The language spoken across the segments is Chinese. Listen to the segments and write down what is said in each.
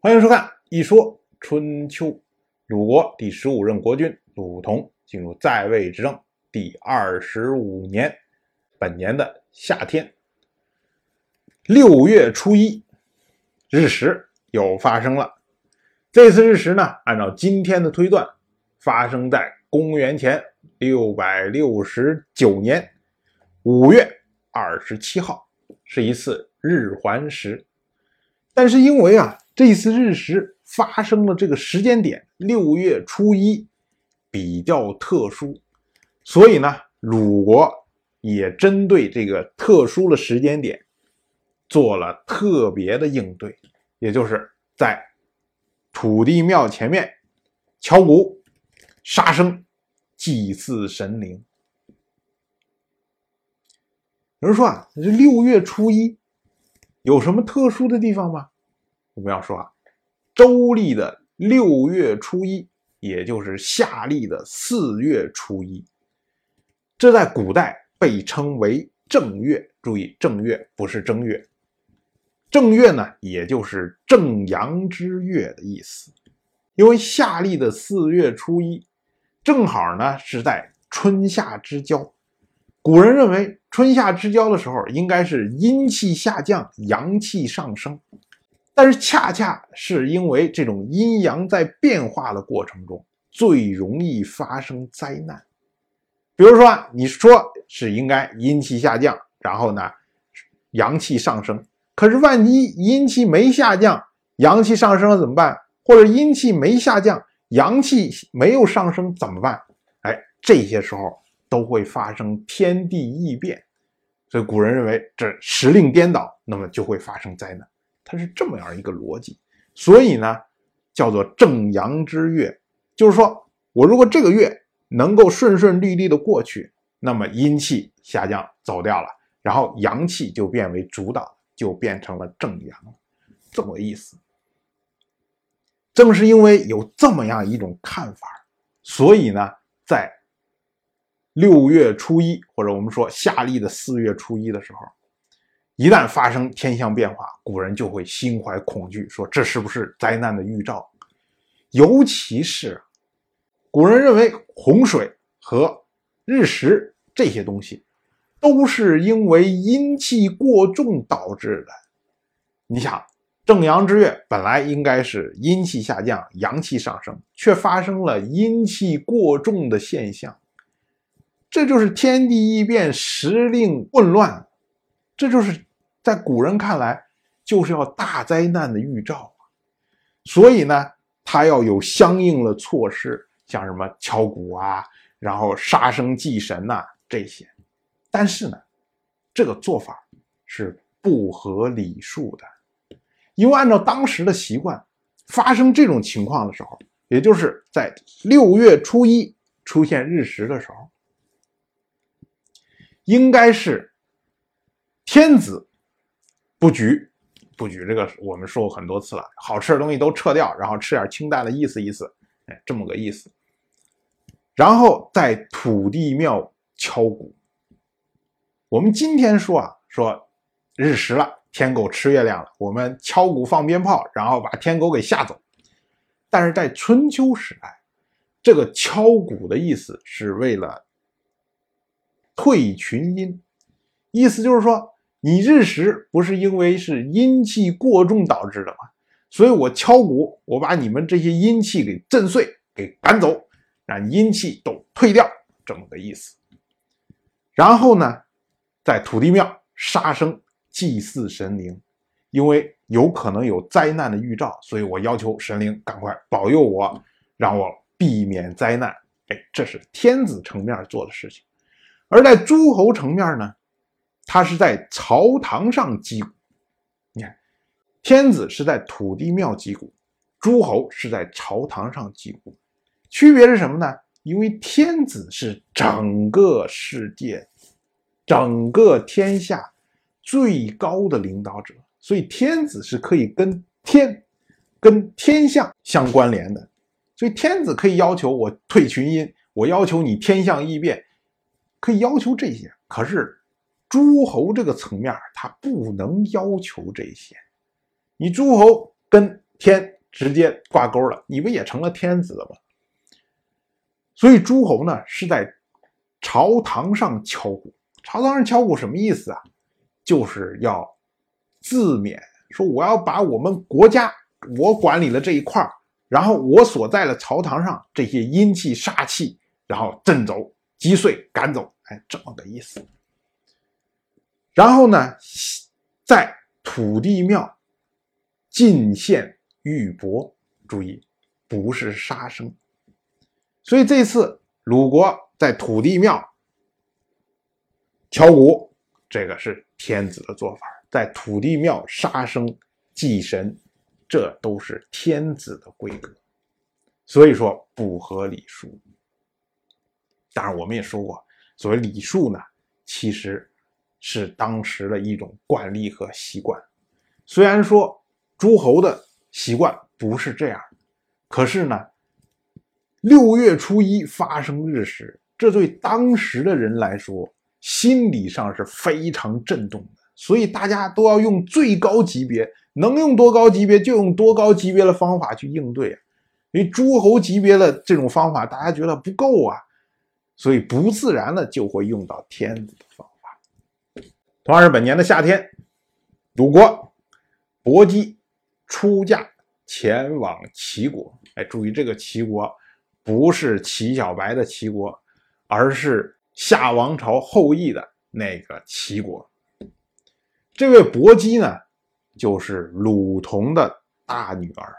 欢迎收看《一说春秋》。鲁国第十五任国君鲁同进入在位执政第二十五年，本年的夏天，六月初一，日食又发生了。这次日食呢，按照今天的推断，发生在公元前六百六十九年五月二十七号，是一次日环食。但是因为啊，这次日食发生的这个时间点六月初一比较特殊，所以呢，鲁国也针对这个特殊的时间点做了特别的应对，也就是在土地庙前面敲鼓、杀生、祭祀神灵。有人说啊，这六月初一。有什么特殊的地方吗？我们要说啊，周历的六月初一，也就是夏历的四月初一，这在古代被称为正月。注意，正月不是正月，正月呢，也就是正阳之月的意思。因为夏历的四月初一，正好呢是在春夏之交。古人认为，春夏之交的时候应该是阴气下降，阳气上升，但是恰恰是因为这种阴阳在变化的过程中，最容易发生灾难。比如说，你说是应该阴气下降，然后呢，阳气上升，可是万一阴气没下降，阳气上升了怎么办？或者阴气没下降，阳气没有上升怎么办？哎，这些时候。都会发生天地异变，所以古人认为这时令颠倒，那么就会发生灾难。它是这么样一个逻辑，所以呢，叫做正阳之月，就是说我如果这个月能够顺顺利利的过去，那么阴气下降走掉了，然后阳气就变为主导，就变成了正阳，这么个意思。正是因为有这么样一种看法，所以呢，在六月初一，或者我们说夏历的四月初一的时候，一旦发生天象变化，古人就会心怀恐惧，说这是不是灾难的预兆？尤其是古人认为洪水和日食这些东西，都是因为阴气过重导致的。你想，正阳之月本来应该是阴气下降，阳气上升，却发生了阴气过重的现象。这就是天地异变，时令混乱，这就是在古人看来就是要大灾难的预兆所以呢，他要有相应的措施，像什么敲鼓啊，然后杀生祭神呐这些。但是呢，这个做法是不合礼数的，因为按照当时的习惯，发生这种情况的时候，也就是在六月初一出现日食的时候。应该是天子布局，布局这个我们说过很多次了，好吃的东西都撤掉，然后吃点清淡的意思意思，哎，这么个意思。然后在土地庙敲鼓。我们今天说啊，说日食了，天狗吃月亮了，我们敲鼓放鞭炮，然后把天狗给吓走。但是在春秋时代，这个敲鼓的意思是为了。退群阴，意思就是说，你日食不是因为是阴气过重导致的吗？所以我敲鼓，我把你们这些阴气给震碎，给赶走，让阴气都退掉，这么个意思。然后呢，在土地庙杀生祭祀神灵，因为有可能有灾难的预兆，所以我要求神灵赶快保佑我，让我避免灾难。哎，这是天子层面做的事情。而在诸侯层面呢，他是在朝堂上击鼓。你看，天子是在土地庙击鼓，诸侯是在朝堂上击鼓。区别是什么呢？因为天子是整个世界、整个天下最高的领导者，所以天子是可以跟天、跟天象相关联的。所以天子可以要求我退群阴，我要求你天象异变。可以要求这些，可是诸侯这个层面他不能要求这些。你诸侯跟天直接挂钩了，你不也成了天子了吗？所以诸侯呢是在朝堂上敲鼓，朝堂上敲鼓什么意思啊？就是要自勉，说我要把我们国家我管理了这一块然后我所在的朝堂上这些阴气煞气，然后震走、击碎、赶走，哎，这么个意思。然后呢，在土地庙进献玉帛，注意，不是杀生。所以这次鲁国在土地庙敲鼓，这个是天子的做法，在土地庙杀生祭神，这都是天子的规格，所以说不合礼数。当然，我们也说过，所谓礼数呢，其实是当时的一种惯例和习惯。虽然说诸侯的习惯不是这样，可是呢。六月初一发生日时，这对当时的人来说，心理上是非常震动的。所以大家都要用最高级别，能用多高级别就用多高级别的方法去应对。因为诸侯级别的这种方法，大家觉得不够啊，所以不自然的就会用到天子的方法。同样是本年的夏天，鲁国伯姬出嫁前往齐国。哎，注意这个齐国。不是齐小白的齐国，而是夏王朝后裔的那个齐国。这位伯姬呢，就是鲁同的大女儿。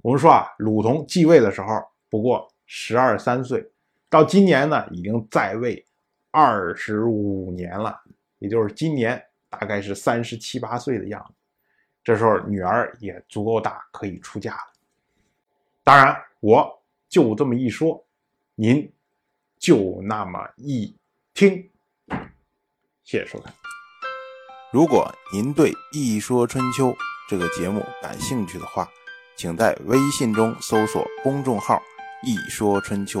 我们说啊，鲁同继位的时候不过十二三岁，到今年呢，已经在位二十五年了，也就是今年大概是三十七八岁的样子。这时候女儿也足够大，可以出嫁了。当然，我。就这么一说，您就那么一听。谢谢收看。如果您对《一说春秋》这个节目感兴趣的话，请在微信中搜索公众号“一说春秋”，